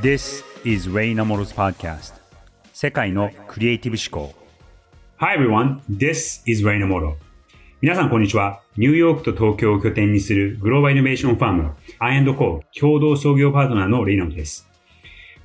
This is Ray Namoro's podcast 世界のクリエイティブ思考 Hi everyone, this is Ray Namoro 皆さんこんにちは。ニューヨークと東京を拠点にするグローバルイノベーションファーム I&Co 共同創業パートナーのレイナモです。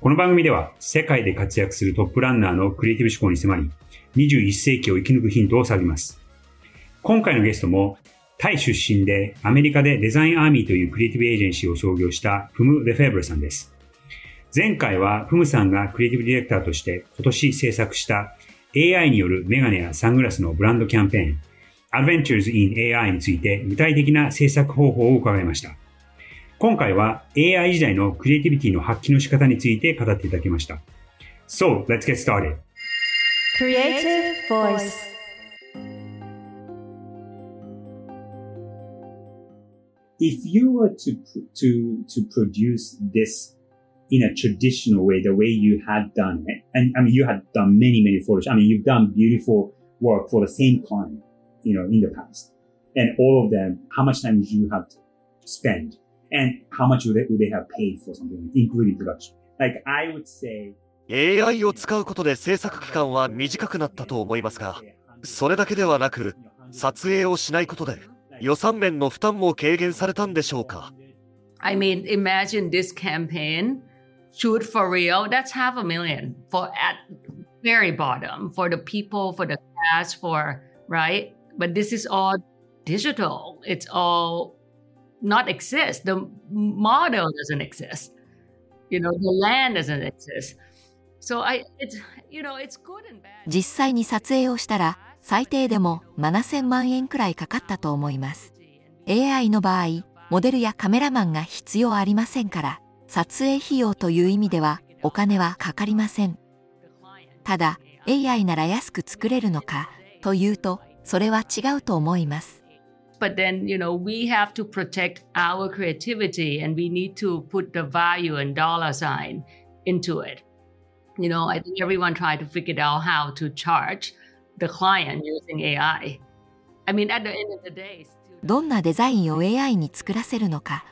この番組では世界で活躍するトップランナーのクリエイティブ思考に迫り21世紀を生き抜くヒントを探ります。今回のゲストもタイ出身でアメリカでデザインアーミーというクリエイティブエージェンシーを創業したフム・レフェーブルさんです。前回はフムさんがクリエイティブディレクターとして今年制作した AI によるメガネやサングラスのブランドキャンペーン Adventures in AI について具体的な制作方法を伺いました。今回は AI 時代のクリエイティビティの発揮の仕方について語っていただきました。So, let's get started. Creative Voice if you were to to to produce this in a traditional way, the way you had done it, and I mean you had done many many photos. I mean you've done beautiful work for the same client, you know, in the past, and all of them. How much time would you have to spend, and how much would they, would they have paid for something, including production? Like I would say. AI を使うことで制作期間は短くなったと思いますが、それだけではなく、撮影をしないことで予算面の負担も軽減されたんでしょうか I mean, imagine this campaign, shoot for real, that's half a million for at very bottom for the people, for the cast, for right? But this is all digital. It's all not exist. The model doesn't exist. You know, the land doesn't exist. So I, it's, you know, it's good and bad. 実際に撮影をしたら最低でも7000万円くらいかかったと思います AI の場合モデルやカメラマンが必要ありませんから撮影費用という意味ではお金はかかりませんただ AI なら安く作れるのかというとそれは違うと思います But then, you know, we have to protect our creativity and we need to put the value and dollar sign into it. You know, I think everyone tried to figure out how to charge. the client using AI. I mean, at the end of the day, どんなデザインを AI に作らせるのか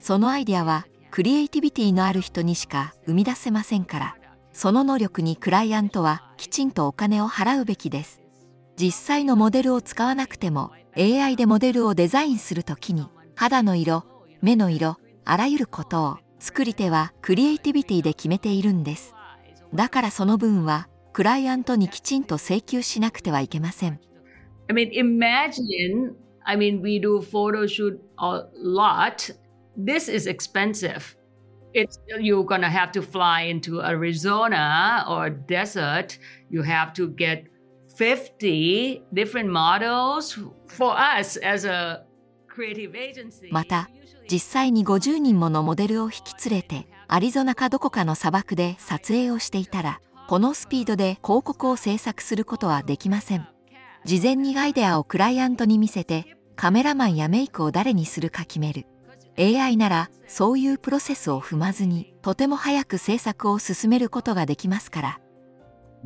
そのアイデアはクリエイティビティのある人にしか生み出せませんからその能力にクライアントはきちんとお金を払うべきです実際のモデルを使わなくても AI でモデルをデザインするときに肌の色目の色あらゆることを作り手はクリエイティビティで決めているんですだからその分はクライアントにきちんと請求しなくてはいけません。I mean, imagine, I mean, we do photo shoot a lot. This is expensive. It's, you're going to have to fly into Arizona or desert. You have to get 50 different models for us as a creative agency. また、実際に50人ものモデルを引き連れて、アリゾナかどこかの砂漠で撮影をしていたら、このスピードで広告を制作することはできません事前にアイデアをクライアントに見せてカメラマンやメイクを誰にするか決める AI ならそういうプロセスを踏まずにとても早く制作を進めることができますから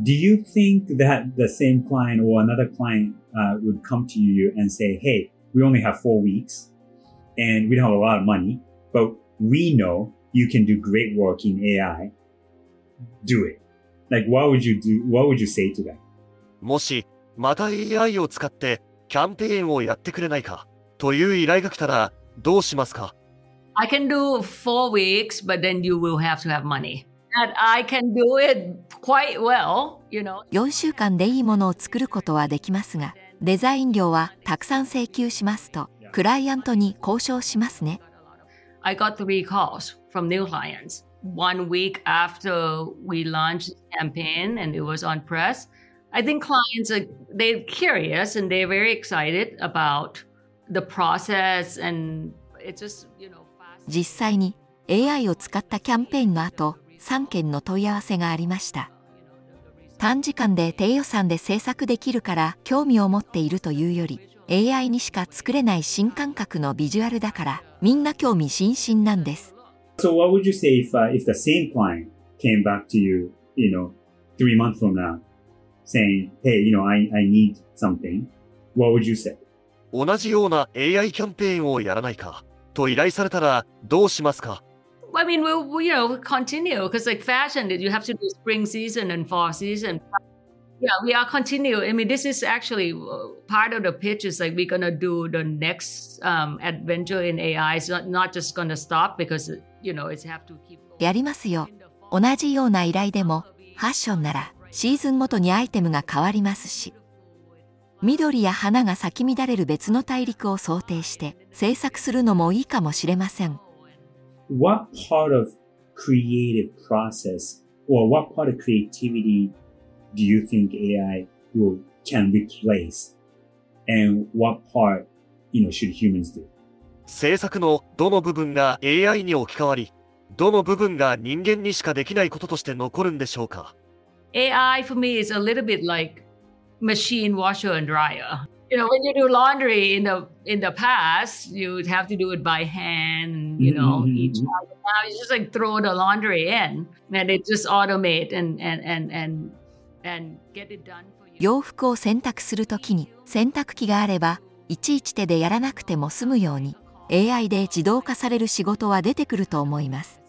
Do you think that the same client or another client、uh, would come to you and say, hey, we only have four weeks and we don't have a lot of money, but we know you can do great work in AI. Do it. Like, what would you do? What would you say to that? もし、また AI を使ってキャンペーンをやってくれないかという依頼が来たらどうしますか I can do four weeks, but then you will have to have money. And I can do it quite well, you know. 4週間でいいものを作ることはできますが、デザイン料はたくさん請求しますと、クライアントに交渉しますね。I got three calls from new clients. one week after we launched the campaign and it was on press, I think clients are they're curious and they're very excited about the process and it's just, you know, fast. 実際に AI を使ったキャンペーンの後、3件の問い合わせがありました。短時間で低予算で制作できるから興味を持っているというより、AI にしか作れない新感覚のビジュアルだからみんな興味津々なんです。So what would you say if uh, if the same client came back to you, you know, three months from now, saying, "Hey, you know, I I need something," what would you say? 同じような AI キャンペーンをやらないかと依頼されたらどうしますか I mean, we'll, we, you know, continue because like fashion, you have to do spring season and fall season. Yeah, we are continue. I mean, this is actually part of the pitch is like we're gonna do the next um, adventure in AI. It's not not just gonna stop because you know it's have to keep. やりますよ。同じような依頼でもファッションならシーズンごとにアイテムが変わりますし緑や花が咲き乱れる別の大陸を想定して制作するのもいいかもしれません。What part of creative process or what part of creativity do you think AI will can replace and what part you know should humans do? 制作のどの部分が AI に置き換わり、どの部分が人間にしかできないこととして残るんでしょうか AI for me is a little bit like machine washer and dryer. You know, when you do laundry in the in the past, you would have to do it by hand. You know, mm-hmm. each time. Now you just like throw the laundry in, and it just automate and and and and and get it done for you. 洋服を洗濯するときに洗濯機があればいちいち手でやらなくても済むように AI で自動化される仕事は出てくると思います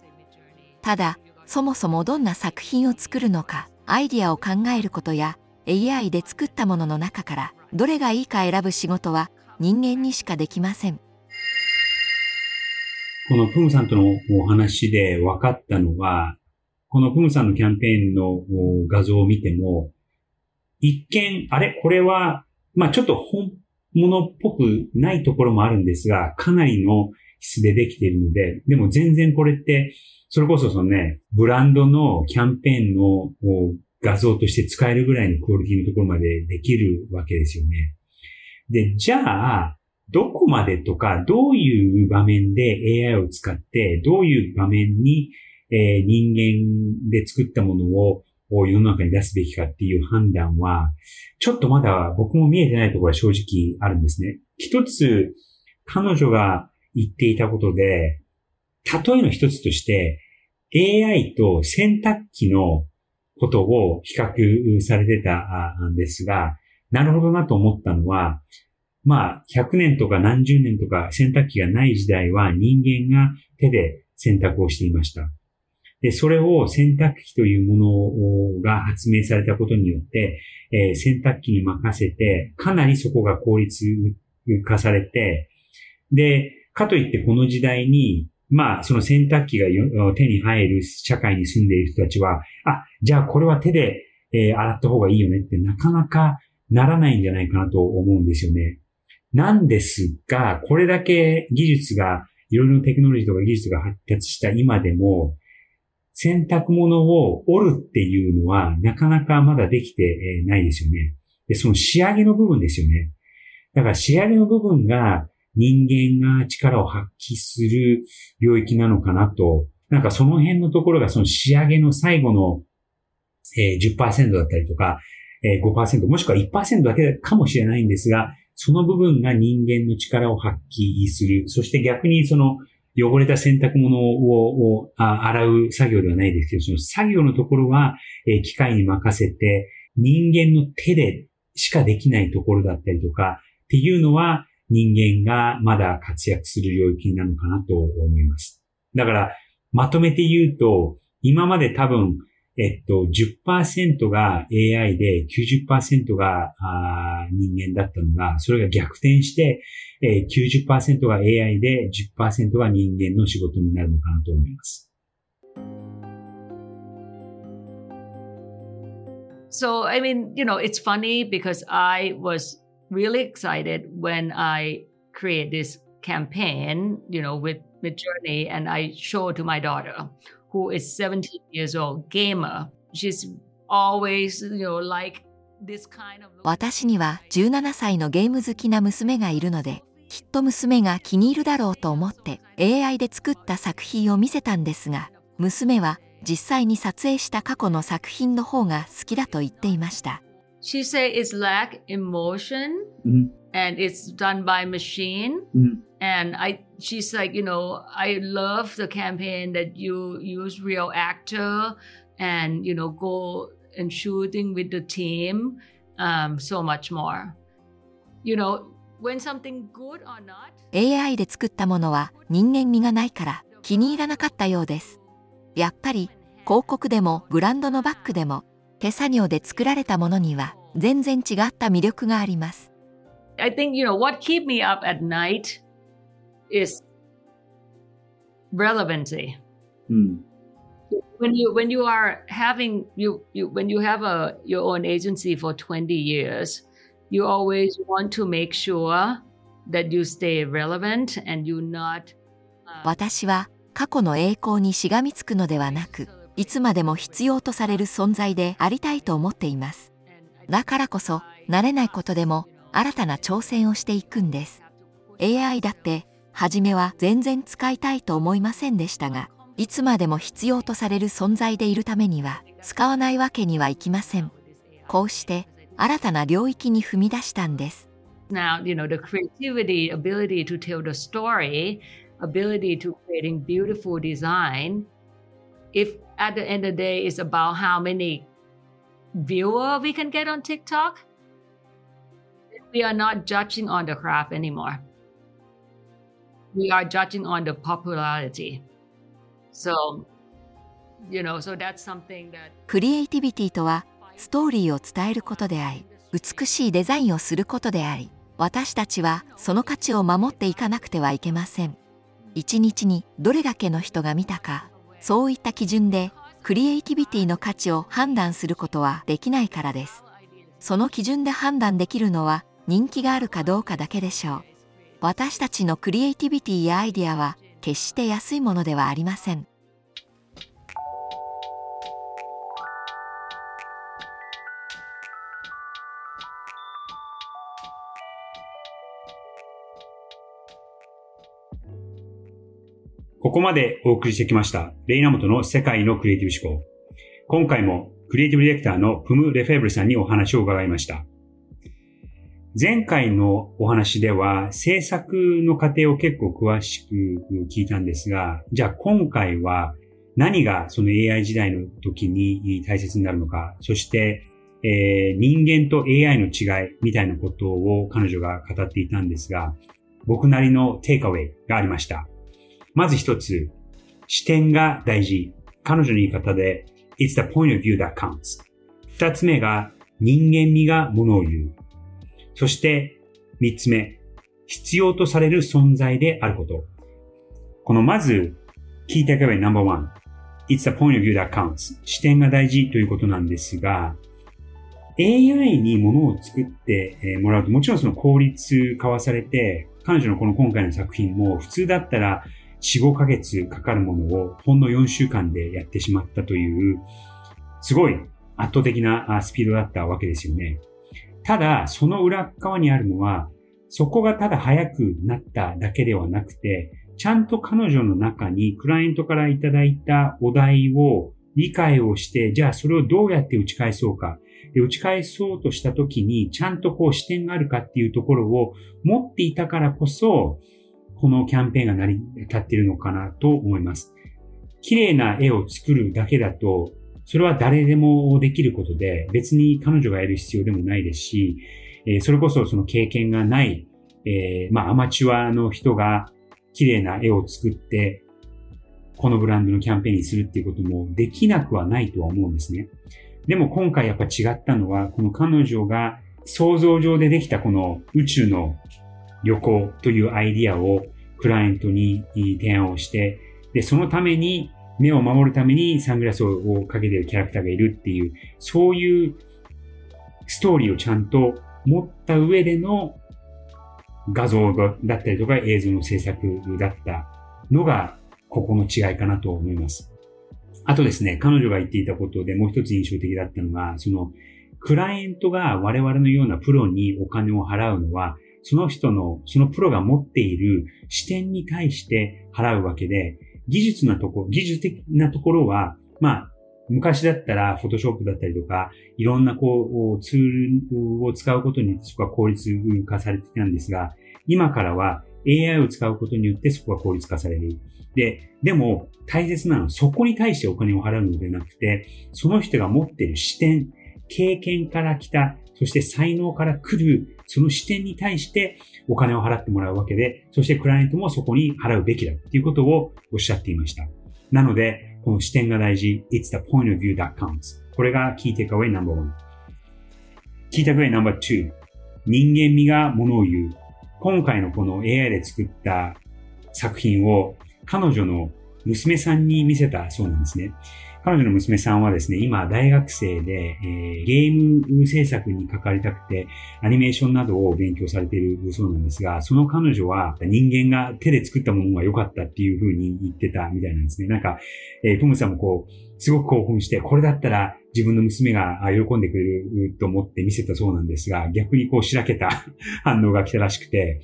ただそもそもどんな作品を作るのかアイディアを考えることや AI で作ったものの中からどれがいいか選ぶ仕事は人間にしかできません。このプムさんとのお話で分かったのはこのプムさんのキャンペーンの画像を見ても一見あれ？これはまあちょっと本物っぽくないところもあるんですがかなりの質でできているのででも全然これってそれこそそのね、ブランドのキャンペーンの画像として使えるぐらいのクオリティのところまでできるわけですよね。で、じゃあ、どこまでとか、どういう場面で AI を使って、どういう場面に、えー、人間で作ったものを世の中に出すべきかっていう判断は、ちょっとまだ僕も見えてないところは正直あるんですね。一つ、彼女が言っていたことで、例えの一つとして、AI と洗濯機のことを比較されてたんですが、なるほどなと思ったのは、まあ、100年とか何十年とか洗濯機がない時代は人間が手で洗濯をしていました。で、それを洗濯機というものが発明されたことによって、えー、洗濯機に任せて、かなりそこが効率化されて、で、かといってこの時代にまあ、その洗濯機が手に入る社会に住んでいる人たちは、あ、じゃあこれは手で、えー、洗った方がいいよねってなかなかならないんじゃないかなと思うんですよね。なんですが、これだけ技術が、いろいろテクノロジーとか技術が発達した今でも、洗濯物を折るっていうのはなかなかまだできてないですよね。で、その仕上げの部分ですよね。だから仕上げの部分が人間が力を発揮する領域なのかなと、なんかその辺のところがその仕上げの最後の、えー、10%だったりとか、えー、5%もしくは1%だけかもしれないんですが、その部分が人間の力を発揮する。そして逆にその汚れた洗濯物を洗う作業ではないですけど、その作業のところは、えー、機械に任せて人間の手でしかできないところだったりとかっていうのは、人間がまだ活躍する領域なのかなと思います。だから、まとめて言うと、今まで多分、えっと、10%が AI で90%があ人間だったのが、それが逆転して、えー、90%が AI で10%が人間の仕事になるのかなと思います。So, I mean, you know, it's funny because I was really excited when I create this campaign, you know, with with Journey, and I show to my daughter, who is 17 years old, gamer. She's always, you know, like this kind of. 私には17歳のゲーム好きな娘がいるので、きっと娘が気に入るだろうと思って AI で作った作品を見せたんですが、娘は実際に撮影した過去の作品の方が好きだと言っていました。She say it's lack emotion mm-hmm. and it's done by machine mm-hmm. and i she's like you know i love the campaign that you use real actor and you know go and shooting with the team um, so much more you know when something good or not AI で作ったものは人間味がないから気に入らなかったようです。やっぱり広告でもブランドのバッグでも手作業で作られたものには全然違った魅力があります。I think, you know, what keep me up at night is relevancy. Mm. When you when you are having you, you when you have a your own agency for 20 years, you always want to make sure that you stay relevant and you not 私は過去の栄光にしがみつくのではなく、いつまでも必要とされる存在でありたいと思っています。だからこそ、慣れないことでも新たな挑戦をしていくんです。AI だって、初めは全然使いたいと思いませんでしたが、いつまでも必要とされる存在でいるためには、使わないわけにはいきません。こうして、新たな領域に踏み出したんです。Now, you know, the creativity, ability to tell the story, ability to creating beautiful design, if at the end of the day it's about how many viewer we can get on TikTok, we are not judging on the craft anymore. We are judging on the popularity. So, you know, so that's something that クリエイティビティとはストーリーを伝えることであり、美しいデザインをすることであり、私たちはその価値を守っていかなくてはいけません。一日にどれだけの人が見たか、そういった基準でクリエイティビティの価値を判断することはできないからです。その基準で判断できるのは人気があるかどうかだけでしょう。私たちのクリエイティビティやアイデアは決して安いものではありません。ここまでお送りしてきました、レイナモトの世界のクリエイティブ思考。今回もクリエイティブディレクターのプム・レフェブルさんにお話を伺いました。前回のお話では制作の過程を結構詳しく聞いたんですが、じゃあ今回は何がその AI 時代の時に大切になるのか、そして、えー、人間と AI の違いみたいなことを彼女が語っていたんですが、僕なりのテイクアウェイがありました。まず一つ、視点が大事。彼女の言い方で、It's the point of view that counts. 二つ目が、人間味がものを言う。そして、三つ目、必要とされる存在であること。このまず、聞いていけば No.1。It's the point of view that counts. 視点が大事ということなんですが、AI にものを作ってもらうと、もちろんその効率化はされて、彼女のこの今回の作品も普通だったら4、5ヶ月かかるものをほんの4週間でやってしまったという、すごい圧倒的なスピードだったわけですよね。ただ、その裏側にあるのは、そこがただ早くなっただけではなくて、ちゃんと彼女の中にクライアントからいただいたお題を理解をして、じゃあそれをどうやって打ち返そうか。で打ち返そうとしたときに、ちゃんとこう視点があるかっていうところを持っていたからこそ、このキャンペーンが成り立っているのかなと思います。綺麗な絵を作るだけだと、それは誰でもできることで、別に彼女がやる必要でもないですし、えそれこそその経験がない、え、まあアマチュアの人が綺麗な絵を作って、このブランドのキャンペーンにするっていうこともできなくはないとは思うんですね。でも今回やっぱ違ったのは、この彼女が想像上でできたこの宇宙の旅行というアイディアをクライアントに提案をして、で、そのために、目を守るためにサングラスをかけてるキャラクターがいるっていう、そういうストーリーをちゃんと持った上での画像だったりとか映像の制作だったのが、ここの違いかなと思います。あとですね、彼女が言っていたことでもう一つ印象的だったのが、その、クライアントが我々のようなプロにお金を払うのは、その人の、そのプロが持っている視点に対して払うわけで、技術なとこ、技術的なところは、まあ、昔だったら、フォトショップだったりとか、いろんなこう、ツールを使うことにそこは効率化されてたんですが、今からは AI を使うことによってそこは効率化される。で、でも大切なのはそこに対してお金を払うのではなくて、その人が持っている視点、経験から来た、そして才能から来るその視点に対してお金を払ってもらうわけで、そしてクライアントもそこに払うべきだっていうことをおっしゃっていました。なので、この視点が大事。It's the point of view that counts. これが key takeaway number one。key takeaway No.2。人間味がものを言う。今回のこの AI で作った作品を彼女の娘さんに見せたそうなんですね。彼女の娘さんはですね、今大学生で、えー、ゲーム制作に関わりたくて、アニメーションなどを勉強されているそうなんですが、その彼女は人間が手で作ったものが良かったっていうふうに言ってたみたいなんですね。なんか、えー、トムさんもこう、すごく興奮して、これだったら自分の娘が喜んでくれると思って見せたそうなんですが、逆にこうしらけた 反応が来たらしくて、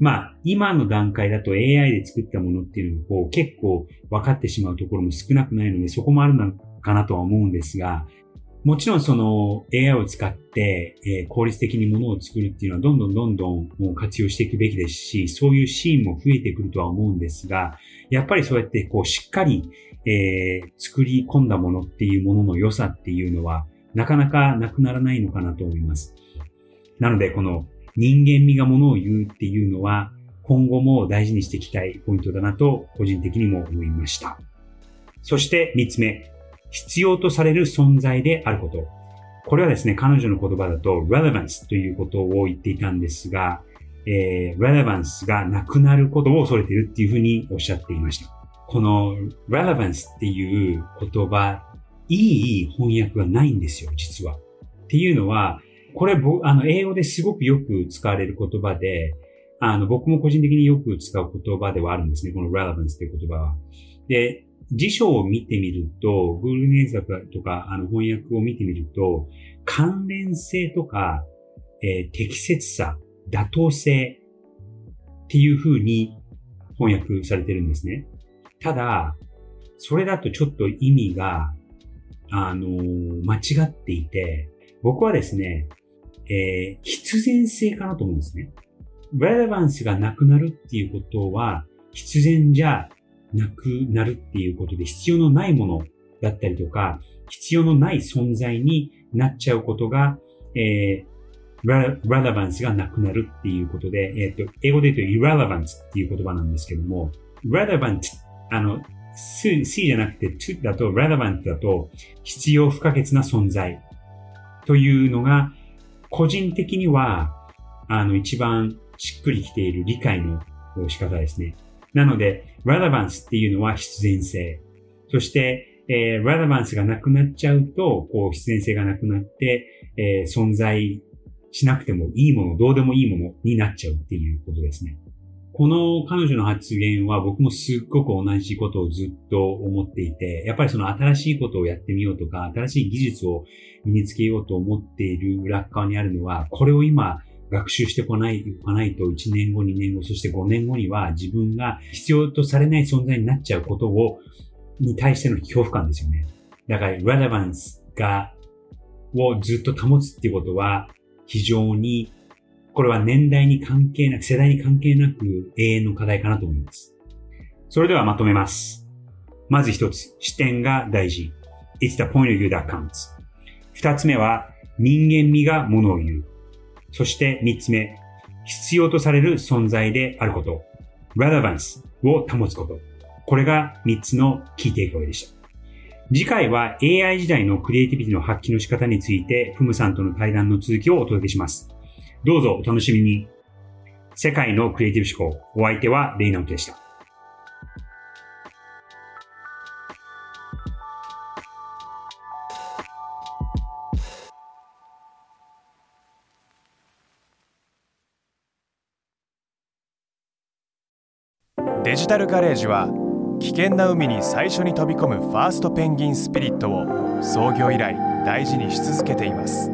まあ、今の段階だと AI で作ったものっていうのをこう結構分かってしまうところも少なくないので、そこもあるのかなとは思うんですが、もちろんその AI を使って、えー、効率的にものを作るっていうのはどんどんどんどんもう活用していくべきですし、そういうシーンも増えてくるとは思うんですが、やっぱりそうやってこうしっかり、えー、作り込んだものっていうものの良さっていうのはなかなかなくならないのかなと思います。なのでこの人間味がものを言うっていうのは、今後も大事にしていきたいポイントだなと、個人的にも思いました。そして三つ目、必要とされる存在であること。これはですね、彼女の言葉だと relevance ということを言っていたんですが、えー、relevance がなくなることを恐れているっていうふうにおっしゃっていました。この relevance っていう言葉、いい翻訳がないんですよ、実は。っていうのは、これ、あの、英語ですごくよく使われる言葉で、あの、僕も個人的によく使う言葉ではあるんですね。この relevance という言葉は。で、辞書を見てみると、Google 検索とか、あの、翻訳を見てみると、関連性とか、えー、適切さ、妥当性っていう風に翻訳されてるんですね。ただ、それだとちょっと意味が、あのー、間違っていて、僕はですね、えー、必然性かなと思うんですね。relevance がなくなるっていうことは、必然じゃなくなるっていうことで、必要のないものだったりとか、必要のない存在になっちゃうことが、えー、relevance がなくなるっていうことで、えっ、ー、と、英語で言うと irrelevance っていう言葉なんですけども、relevant、あの、C じゃなくて to だと relevant だと必要不可欠な存在というのが個人的には、あの、一番しっくりきている理解の仕方ですね。なので、relevance っていうのは必然性。そして、えー、relevance がなくなっちゃうと、こう、必然性がなくなって、えー、存在しなくてもいいもの、どうでもいいものになっちゃうっていうことですね。この彼女の発言は僕もすっごく同じことをずっと思っていて、やっぱりその新しいことをやってみようとか、新しい技術を身につけようと思っている裏側にあるのは、これを今学習してこない、こないと1年後、2年後、そして5年後には自分が必要とされない存在になっちゃうことを、に対しての恐怖感ですよね。だから、relevance が、をずっと保つっていうことは、非常にこれは年代に関係なく、世代に関係なく永遠の課題かなと思います。それではまとめます。まず一つ、視点が大事。It's the point of view that counts. 二つ目は、人間味がものを言う。そして三つ目、必要とされる存在であること。relevance を保つこと。これが三つのキーテイクアウェイでした。次回は AI 時代のクリエイティビティの発揮の仕方について、フムさんとの対談の続きをお届けします。どうぞお楽しみに。世界のクリエイティブ思考。お相手はレイナウトでした。デジタルガレージは危険な海に最初に飛び込むファーストペンギンスピリットを創業以来大事にし続けています